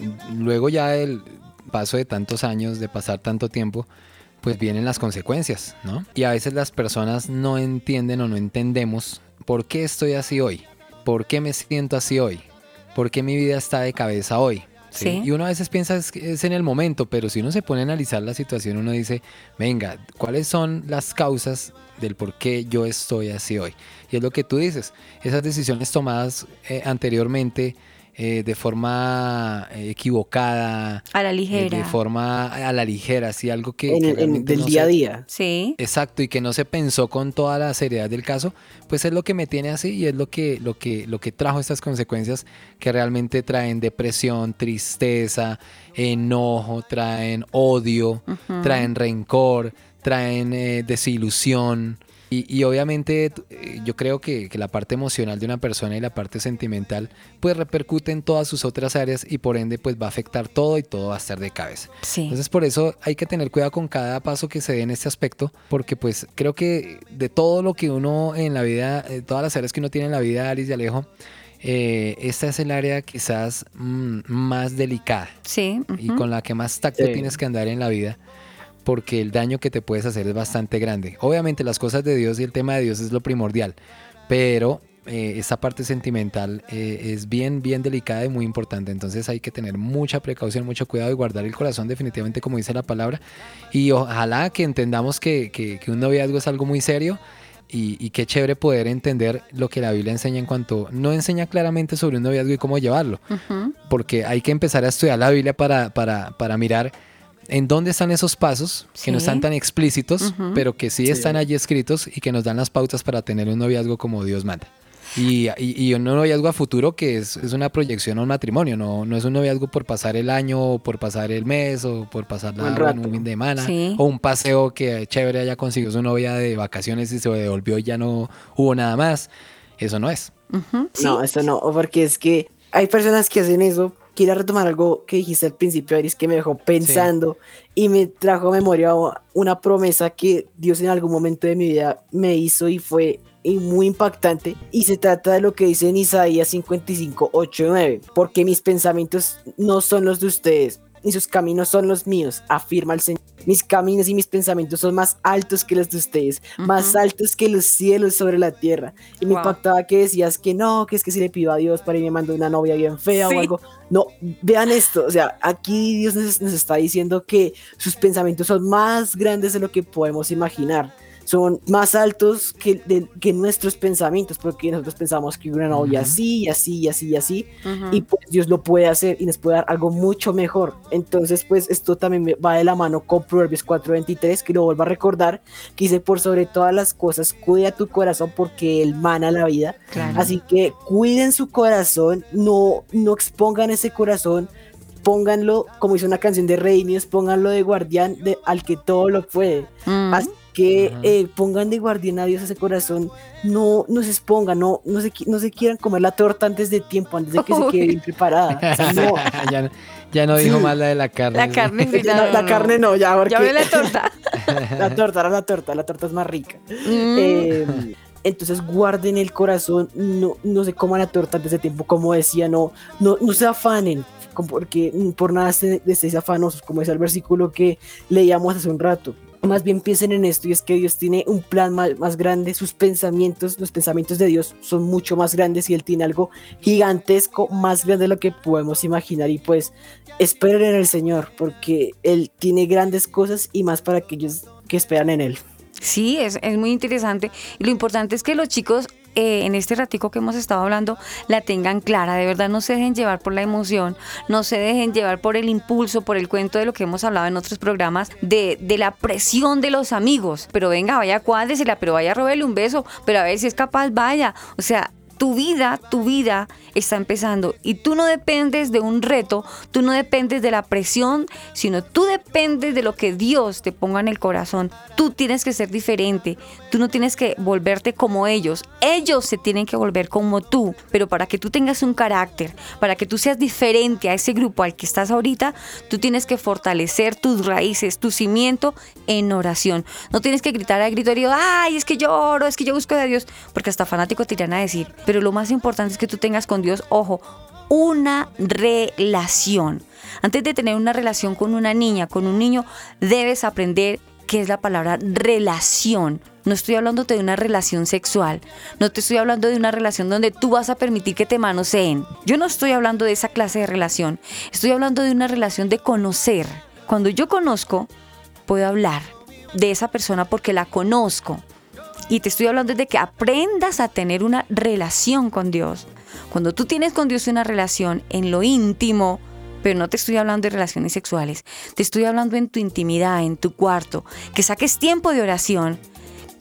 mm, luego ya del paso de tantos años, de pasar tanto tiempo, pues vienen las consecuencias, ¿no? Y a veces las personas no entienden o no entendemos por qué estoy así hoy, por qué me siento así hoy, ¿por qué mi vida está de cabeza hoy? Sí. Y uno a veces piensa es, es en el momento, pero si uno se pone a analizar la situación, uno dice, venga, ¿cuáles son las causas del por qué yo estoy así hoy? Y es lo que tú dices, esas decisiones tomadas eh, anteriormente eh, de forma eh, equivocada, A la eh, ligera. de forma a la ligera, sí, algo que, En que el- en- realmente del no día se- a día. Sí. Exacto, y que no se pensó con toda la seriedad del caso, pues es lo que me tiene así y es lo que, lo que, lo que trajo estas consecuencias que realmente traen depresión, tristeza, enojo, traen odio, traen rencor, traen eh, desilusión. Y, y obviamente eh, yo creo que, que la parte emocional de una persona y la parte sentimental pues repercute en todas sus otras áreas y por ende pues va a afectar todo y todo va a estar de cabeza. Sí. Entonces por eso hay que tener cuidado con cada paso que se dé en este aspecto, porque pues creo que de todo lo que uno en la vida, eh, todas las áreas que uno tiene en la vida, Alice y Alejo, eh, esta es el área quizás mm, más delicada Sí. y con la que más tacto Sí. tienes que andar en la vida. Porque el daño que te puedes hacer es bastante grande. Obviamente las cosas de Dios y el tema de Dios es lo primordial, pero eh, esa parte sentimental eh, es bien, bien delicada y muy importante. Entonces hay que tener mucha precaución, mucho cuidado y guardar el corazón definitivamente como dice la palabra. Y ojalá que entendamos que, que- que un noviazgo es algo muy serio. Y, y qué chévere poder entender lo que la Biblia enseña en cuanto, no enseña claramente sobre un noviazgo y cómo llevarlo, Ujú. porque hay que empezar a estudiar la Biblia para, para, para mirar en dónde están esos pasos que no están tan explícitos, pero que sí, Sí. están allí escritos y que nos dan las pautas para tener un noviazgo como Dios manda. Y, y, y un noviazgo a futuro que es, es una proyección a un matrimonio, no, no es un noviazgo por pasar el año o por pasar el mes o por pasar la, Un un fin de semana Sí. o un paseo que chévere haya conseguido su novia de vacaciones y se devolvió y ya no hubo nada más. Eso no es. Sí. No, eso no, porque es que hay personas que hacen eso. Quiero retomar algo que dijiste al principio, Aris, que me dejó pensando y me trajo a memoria una promesa que Dios en algún momento de mi vida me hizo y fue muy impactante. Y se trata de lo que dice en Isaías 55, 8 y 9. Porque mis pensamientos no son los de ustedes, ni sus caminos son los míos, afirma el Señor. Mis caminos y mis pensamientos son más altos que los de ustedes, más altos que los cielos sobre la tierra. Y me impactaba que decías que no, que es que si le pido a Dios para y me una novia bien fea Sí. o algo. No, vean esto, o sea, aquí Dios nos, nos está diciendo que sus pensamientos son más grandes de lo que podemos imaginar. Son más altos que, de- que nuestros pensamientos, porque nosotros pensamos que una novia Ujú. así, y así, y así, y así, y pues Dios lo puede hacer y nos puede dar algo mucho mejor. Entonces, pues esto también me- va de la mano con Proverbios 4:23, que lo vuelvo a recordar, que dice, por sobre todas las cosas, cuida tu corazón porque él mana la vida. Claro. Así que cuiden su corazón, no, no expongan ese corazón, pónganlo, como dice una canción de Reinios, pónganlo de guardián de, al que todo lo puede. Mm. Así que eh, pongan de guardián a Dios ese corazón, no, no se expongan, no, no, se, no se quieran comer la torta antes de tiempo, antes de que se quede bien preparada. O sea, no, ya, no- ya no dijo Sí. más la de la carne. La carne la, no, la no. carne no, ya, porque Ya ve la torta. la torta, ahora la torta, la torta es más rica. Mm. Eh, entonces guarden el corazón, no, no se coman la torta antes de tiempo, como decía, no, no, no se afanen, como porque por nada se- estéis afanosos, como es el versículo que leíamos hace un rato. Más bien piensen en esto y es que Dios tiene un plan más, grande, sus pensamientos, los pensamientos de Dios son mucho más grandes y Él tiene algo gigantesco, más grande de lo que podemos imaginar y pues esperen en el Señor porque Él tiene grandes cosas y más para aquellos que esperan en Él. Sí, es, es muy interesante. Y lo importante es que los chicos eh, en este ratico que hemos estado hablando la tengan clara. De verdad, no se dejen llevar por la emoción, no se dejen llevar por el impulso, por el cuento de lo que hemos hablado en otros programas, de, de la presión de los amigos. Pero venga, vaya, cuádresela, pero vaya, robarle un beso, pero a ver si es capaz, vaya. O sea, tu vida, tu vida está empezando y tú no dependes de un reto, tú no dependes de la presión, sino tú dependes de lo que Dios te ponga en el corazón. Tú tienes que ser diferente, tú no tienes que volverte como ellos, ellos se tienen que volver como tú, pero para que tú tengas un carácter, para que tú seas diferente a ese grupo al que estás ahorita, tú tienes que fortalecer tus raíces, tu cimiento en oración. No tienes que gritar a grito ay, es que yo oro, es que yo busco de Dios, porque hasta fanático te a decir. Pero lo más importante es que tú tengas con Dios, ojo, una relación. Antes de tener una relación con una niña, con un niño, debes aprender qué es la palabra relación. No estoy hablando de una relación sexual, no te estoy hablando de una relación donde tú vas a permitir que te manoseen. Yo no estoy hablando de esa clase de relación, estoy hablando de una relación de conocer. Cuando yo conozco, puedo hablar de esa persona porque la conozco. Y te estoy hablando de que aprendas a tener una relación con Dios. Cuando tú tienes con Dios una relación en lo íntimo, pero no te estoy hablando de relaciones sexuales, te estoy hablando en tu intimidad, en tu cuarto, que saques tiempo de oración,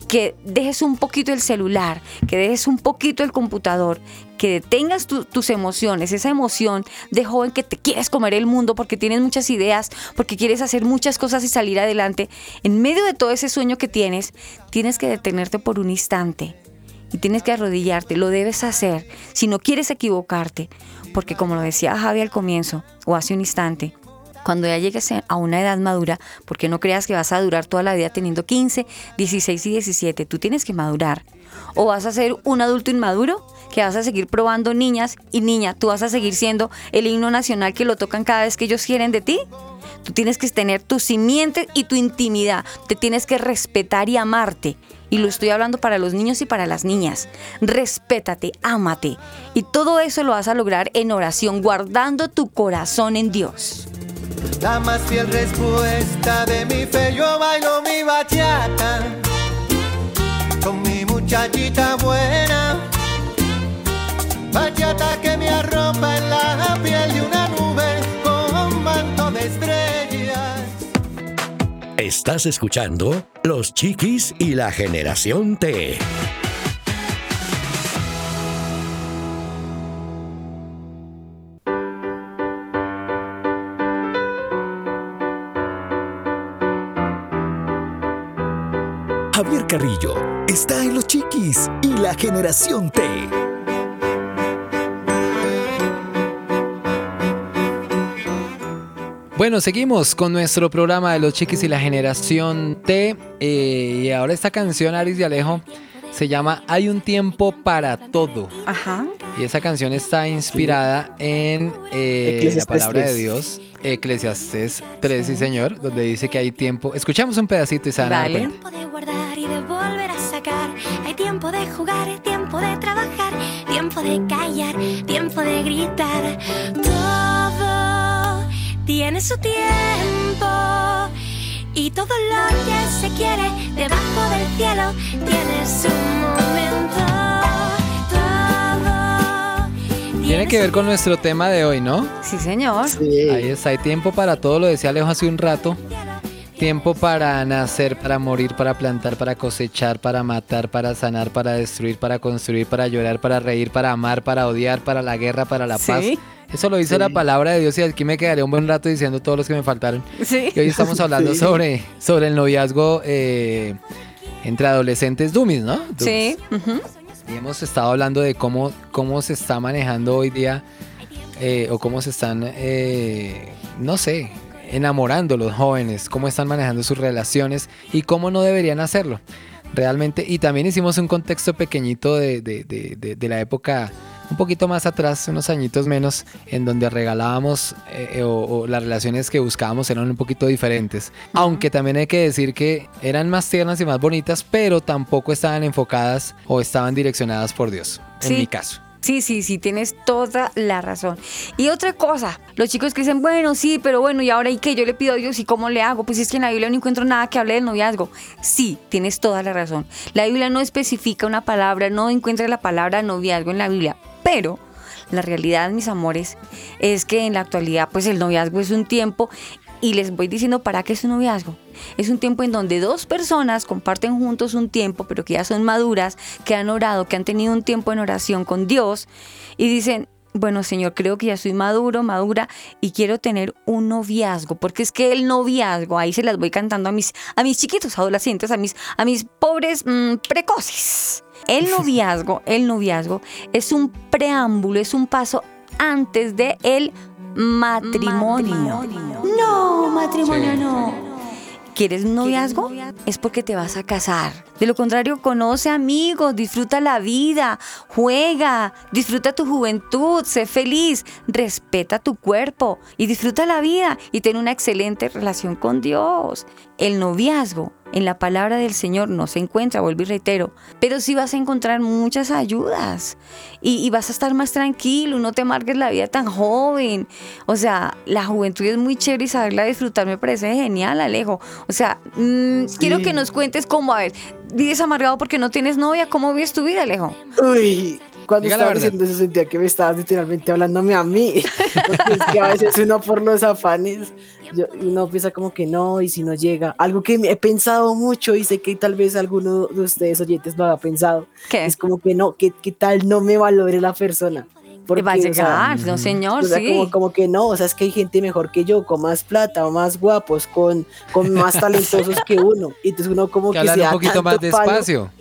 que dejes un poquito el celular, que dejes un poquito el computador, que detengas tus emociones, esa emoción de joven que te quieres comer el mundo porque tienes muchas ideas, porque quieres hacer muchas cosas y salir adelante. En medio de todo ese sueño que tienes, tienes que detenerte por un instante y tienes que arrodillarte, lo debes hacer si no quieres equivocarte, porque como lo decía Javi al comienzo o hace un instante, cuando ya llegues a una edad madura, porque no creas que vas a durar toda la vida teniendo 15, 16 y 17, tú tienes que madurar. O vas a ser un adulto inmaduro que vas a seguir probando niñas y niña, tú vas a seguir siendo el himno nacional que lo tocan cada vez que ellos quieren de ti. Tú tienes que tener tu simiente y tu intimidad, te tienes que respetar y amarte. Y lo estoy hablando para los niños y para las niñas. Respétate, ámate. Y todo eso lo vas a lograr en oración, guardando tu corazón en Dios. La más fiel respuesta de mi fe, yo bailo mi bachata con mi muchachita buena. Bachata que me arropa en la piel de una nube con manto de estrellas. Estás escuchando Los Chiquis y la Generación T. Javier Carrillo está en Los Chiquis y la Generación T. Bueno, seguimos con nuestro programa de Los Chiquis y la Generación T. eh, y ahora esta canción, Aris y Alejo, se llama Hay un tiempo para todo. Ajá. Y esa canción está inspirada en eh, la palabra de 3. Dios, Eclesiastés 3, sí señor, donde dice que hay tiempo. Escuchamos un pedacito y se van cuenta. tiempo de guardar y de volver a sacar. Hay tiempo de jugar, hay tiempo de trabajar, tiempo de callar, tiempo de gritar. Todo tiene su tiempo. Y todo lo que se quiere debajo del cielo tiene su momento. Todo Tiene que ver con nuestro tema de hoy, ¿no? Sí, señor. Ahí está, hay tiempo para todo, lo decía Alejo hace un rato. Tiempo para nacer, para morir, para plantar, para cosechar, para matar, para sanar, para destruir, para construir, para llorar, para reír, para amar, para odiar, para la guerra, para la paz. Sí. Eso lo dice Sí. la palabra de Dios y aquí me quedaré un buen rato diciendo todos los que me faltaron. Sí. Y hoy estamos hablando Sí. sobre, sobre el noviazgo eh, entre adolescentes dummies, ¿no? Sí. ujú. Y hemos estado hablando de cómo, cómo se está manejando hoy día eh, o cómo se están, eh, no sé, enamorando los jóvenes, cómo están manejando sus relaciones y cómo no deberían hacerlo. Realmente, y también hicimos un contexto pequeñito de, de- de- de- la época un poquito más atrás, unos añitos menos, en donde regalábamos eh, eh, o, o las relaciones que buscábamos eran un poquito diferentes. Aunque también hay que decir que eran más tiernas y más bonitas, pero tampoco estaban enfocadas o estaban direccionadas por Dios, en Sí. mi caso. Sí, sí, sí, tienes toda la razón. Y otra cosa, los chicos que dicen, bueno, sí, pero bueno, ¿y ahora y qué? Yo le pido a Dios y cómo le hago? Pues es que en la Biblia no encuentro nada que hable del noviazgo. Sí, tienes toda la razón. La Biblia no especifica una palabra, no encuentra la palabra noviazgo en la Biblia, pero la realidad, mis amores, es que en la actualidad, pues el noviazgo es un tiempo y les voy diciendo para qué es un noviazgo. Es un tiempo en donde dos personas comparten juntos un tiempo, pero que ya son maduras, que han orado, que han tenido un tiempo en oración con Dios y dicen, bueno, Señor, creo que ya soy maduro, madura y quiero tener un noviazgo, porque es que el noviazgo, ahí se las voy cantando a mis, a mis chiquitos adolescentes, a mis, a mis pobres mm, precoces. El noviazgo, el noviazgo es un preámbulo, es un paso antes de el matrimonio. No, matrimonio Sí. no. ¿Quieres un noviazgo? Es porque te vas a casar. De lo contrario, conoce amigos, disfruta la vida, juega, disfruta tu juventud, sé feliz, respeta tu cuerpo y disfruta la vida y ten una excelente relación con Dios. El noviazgo en la palabra del Señor no se encuentra, vuelvo y reitero, pero sí vas a encontrar muchas ayudas y, y vas a estar más tranquilo, no te amargues la vida tan joven. O sea, la juventud es muy chévere y saberla disfrutar me parece genial, Alejo. O sea, mm, quiero que nos cuentes cómo, a ver, vives amargado porque no tienes novia, ¿cómo vives tu vida, Alejo? Uy, cuando Diga estaba diciendo eso sentía que me estabas literalmente hablándome a mí. Porque es que a veces uno por los afanes, yo- uno piensa como que no, y si no llega. Algo que me he pensado mucho y sé que tal vez alguno de ustedes oyentes lo ha pensado. Es como que no, que, que tal no me valore la persona. Porque, Va a o sea, llegar, no señor, o sea, sí. como, como que no, o sea, es que hay gente mejor que yo, con más plata o más guapos, con, con más talentosos que uno. Y entonces uno como Que que, se un da poquito más despacio.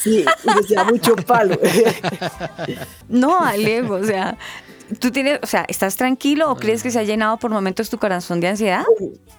Sí, y se da mucho palo. No, Alejo, o sea, tú tienes, o sea, ¿estás tranquilo o crees que se ha llenado por momentos tu corazón de ansiedad?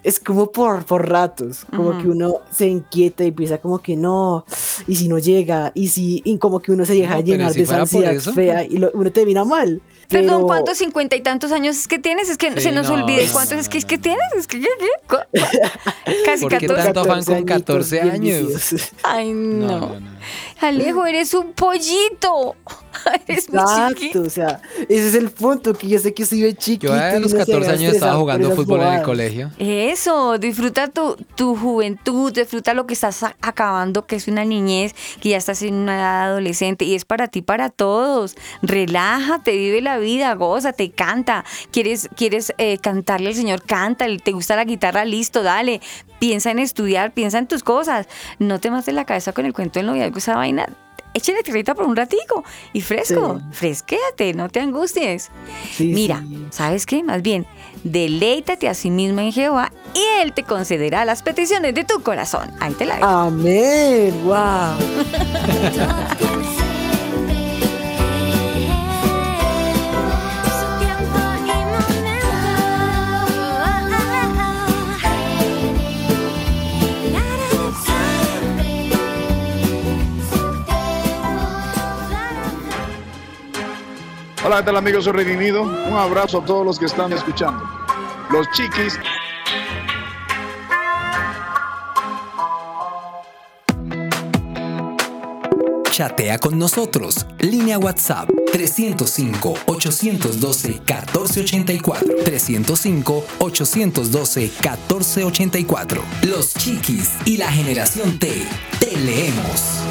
es como por, por ratos, como que uno se inquieta y piensa como que no, y si no llega, y si, y como que uno se deja No, llenar si de esa ansiedad eso. fea y lo- uno termina mal. Perdón, ¿cuántos cincuenta y tantos años es que tienes? Es que Sí, se nos no, olvide. no, ¿Cuántos es que, es que tienes? Es que, ¿qué, qué? ¿Cu- Casi ¿Por qué 14. tanto afán con añitos 14 bien años? Ay, no. Alejo, eres un pollito. Eres. Exacto, o sea, ese es el punto, que yo sé que soy chiquito. Yo a los uno se 14 deja años estaba jugando fútbol en el colegio. Eso, disfruta tu, tu juventud, disfruta lo que estás acabando, que es una niñez, que ya estás en una edad adolescente y es para ti, para todos. Relájate, vive la vida, gózate, canta. ¿Quieres, quieres eh, cantarle al Señor? Cántale. ¿Te gusta la guitarra? Listo, dale. Piensa en estudiar, piensa en tus cosas. No te mates la cabeza con el cuento del noviazgo, esa vaina. Échale tierrita por un ratico y fresco, fresquéate, no te angusties. Mira, ¿sabes qué? Más bien, deleítate a sí mismo en Jehová y Él te concederá las peticiones de tu corazón. Ahí te la dejo. Amén, wow. Hola, ¿qué tal amigos? Soy Redimido. Un abrazo a todos los que están escuchando. Los chiquis. Chatea con nosotros. Línea WhatsApp 305-812-1484. 305-812-1484. Los chiquis y la generación T. Te leemos.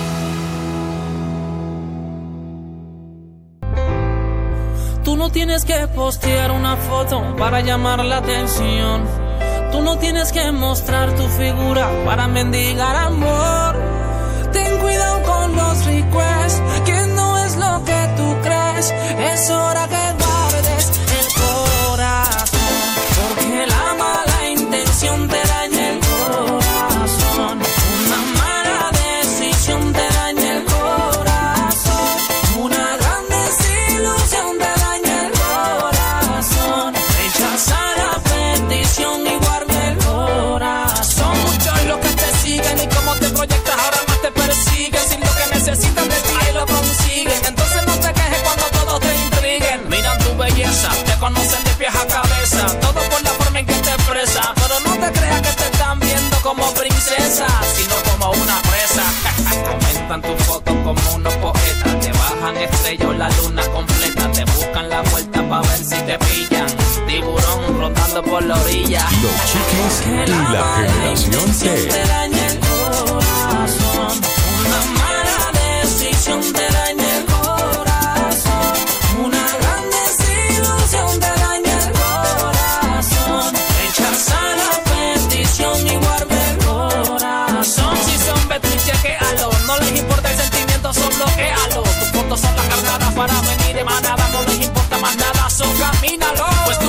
No tienes que postear una foto para llamar la atención. Tú no tienes que mostrar tu figura para mendigar amor. Ten cuidado con los requests, que no es lo que tú crees. Es hora que Comentan tu foto como unos poetas. Te bajan estrellas la luna completa. Te buscan la vuelta para ver si te pillan. Tiburón rotando por la orilla. Los chiquis y la generación T.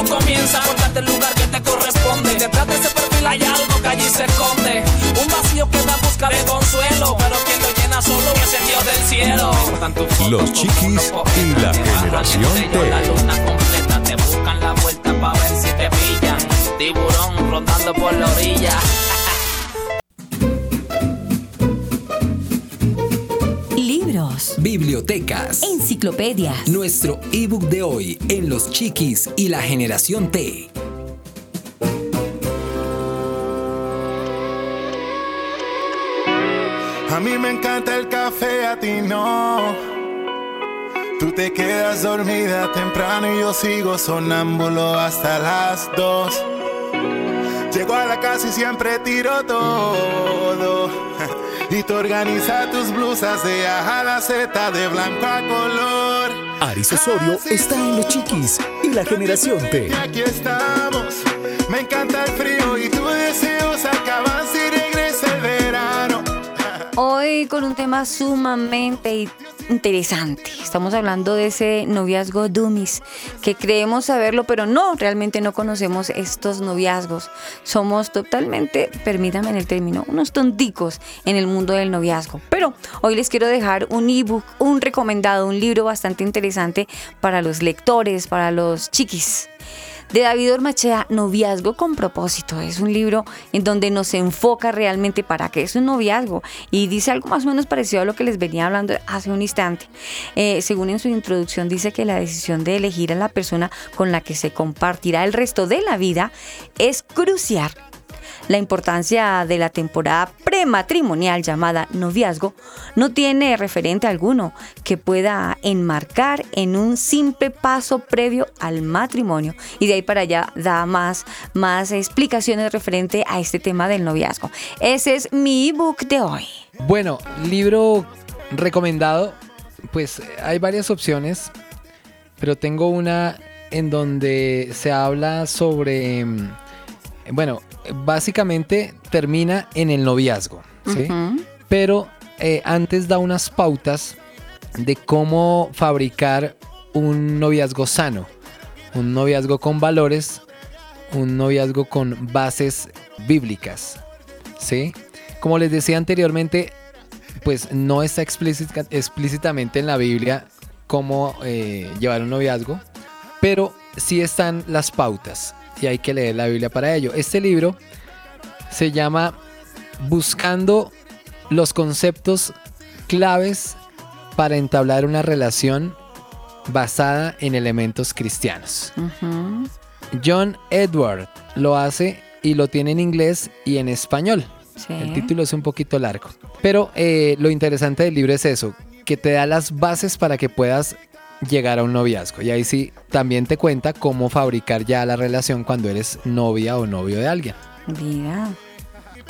Tú comienzas por darte el lugar que te corresponde. Detrás de ese perfil hay algo que allí se esconde. Un vacío que da busca de consuelo. Pero quien lo llena solo es el Dios del cielo. Los chiquis y la generación La T. luna completa te buscan la vuelta para ver si te pillan. Tiburón rondando por la orilla. Bibliotecas. enciclopedias, Nuestro ebook de hoy en Los chiquis y la generación T. A mí me encanta el café, a ti no. Tú te quedas dormida temprano y yo sigo sonámbulo hasta las dos. Llego a la casa y siempre tiro todo. Y tú organiza tus blusas de A a la Z, de blanco a color. Aris Osorio está en los chiquis y la generación T. Aquí estamos. Me encanta el frío con un tema sumamente interesante. Estamos hablando de ese noviazgo dummies, que creemos saberlo, pero no, realmente no conocemos estos noviazgos. Somos totalmente, permítame en el término, unos tonticos en el mundo del noviazgo. Pero hoy les quiero dejar un ebook, un recomendado, un libro bastante interesante para los lectores, para los chiquis de David Ormachea, Noviazgo con propósito. Es un libro en donde nos enfoca realmente para qué es un noviazgo y dice algo más o menos parecido a lo que les venía hablando hace un instante. Eh, según en su introducción dice que la decisión de elegir a la persona con la que se compartirá el resto de la vida es crucial la importancia de la temporada prematrimonial llamada noviazgo no tiene referente alguno que pueda enmarcar en un simple paso previo al matrimonio. Y de ahí para allá da más, más explicaciones referente a este tema del noviazgo. Ese es mi ebook de hoy. Bueno, libro recomendado, pues hay varias opciones, pero tengo una en donde se habla sobre, mm, bueno, básicamente termina en el noviazgo, ¿sí? Pero eh, antes da unas pautas de cómo fabricar un noviazgo sano, un noviazgo con valores, un noviazgo con bases bíblicas, ¿sí? Como les decía anteriormente, pues no está explícita- explícitamente en la Biblia cómo eh, llevar un noviazgo, pero sí están las pautas y hay que leer la Biblia para ello. Este libro se llama Buscando los conceptos claves para entablar una relación basada en elementos cristianos. John Edward lo hace y lo tiene en inglés y en español. El título es un poquito largo. Pero eh, lo interesante del libro es eso, que te da las bases para que puedas llegar a un noviazgo. Y ahí sí también te cuenta cómo fabricar ya la relación cuando eres novia o novio de alguien. Mira,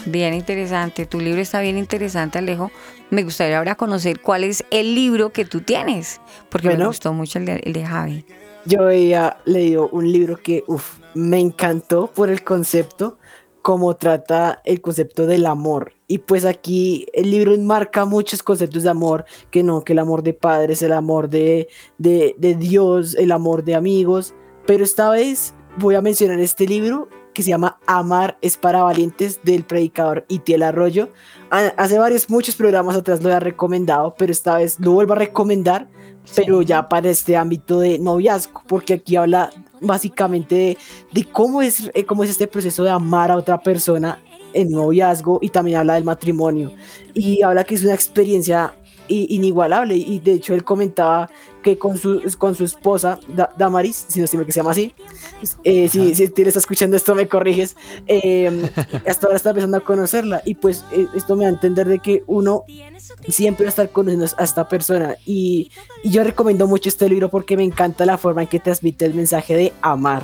bien interesante. Tu libro está bien interesante, Alejo. Me gustaría ahora conocer cuál es el libro que tú tienes, porque me gustó mucho el de, el de Javi. Yo había leído un libro que uf, me encantó por el concepto, cómo trata el concepto del amor. Y pues aquí el libro enmarca muchos conceptos de amor, que no, que el amor de padres, el amor de, de, de Dios, el amor de amigos. Pero esta vez voy a mencionar este libro que se llama Amar es para valientes del predicador Itiel Arroyo. Ha- Hace varios, muchos programas atrás lo he recomendado, pero esta vez lo vuelvo a recomendar pero ya para este ámbito de noviazgo, porque aquí habla básicamente de, de cómo, es, eh, cómo es este proceso de amar a otra persona en noviazgo y también habla del matrimonio. Y habla que es una experiencia inigualable y de hecho él comentaba que con su, con su esposa, Da- Damaris, si no me que se llama así, eh, si, si tú le estás escuchando esto me corriges, eh, hasta ahora está empezando a conocerla y pues eh, esto me da a entender de que uno siempre va a estar conociendo a esta persona y, y yo recomiendo mucho este libro porque me encanta la forma en que transmite el mensaje de amar.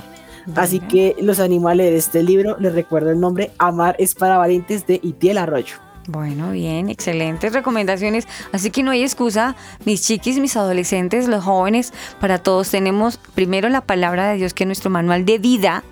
Así que los animo a leer este libro, les recuerdo el nombre, Amar es para valientes de Itiel Arroyo. Bueno, bien, excelentes recomendaciones. Así que no hay excusa, mis chiquis, mis adolescentes, los jóvenes, para todos tenemos primero la palabra de Dios que es nuestro manual de vida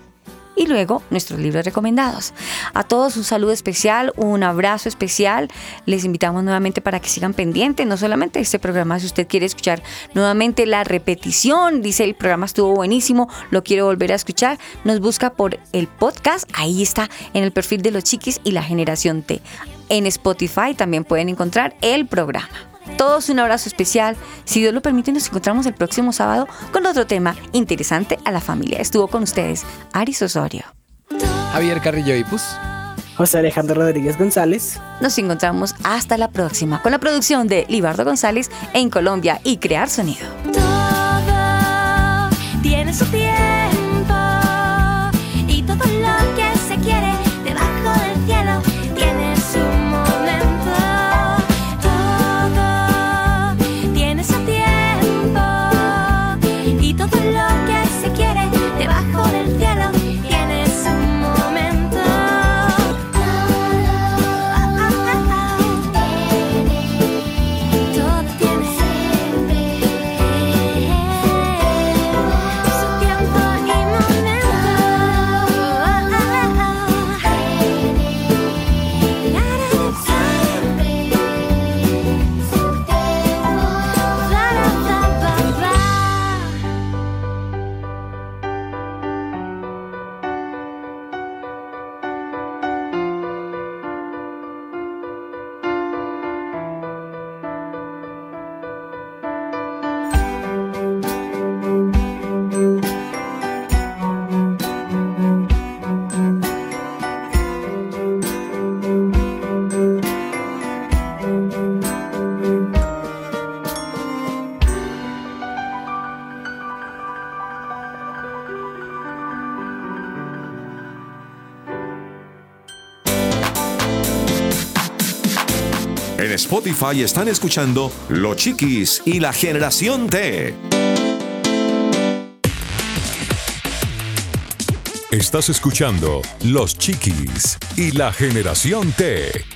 y luego nuestros libros recomendados. A todos un saludo especial, un abrazo especial. Les invitamos nuevamente para que sigan pendientes, no solamente este programa, si usted quiere escuchar nuevamente la repetición, dice el programa estuvo buenísimo, lo quiero volver a escuchar, nos busca por el podcast, ahí está en el perfil de los chiquis y la generación T. En Spotify también pueden encontrar el programa. Todos un abrazo especial. Si Dios lo permite, nos encontramos el próximo sábado con otro tema interesante a la familia. Estuvo con ustedes Aris Osorio. Javier Carrillo Ipus. José Alejandro Rodríguez González. Nos encontramos hasta la próxima con la producción de Libardo González en Colombia y Crear Sonido. Spotify están escuchando Los Chiquis y la Generación T. Estás escuchando Los Chiquis y la Generación T.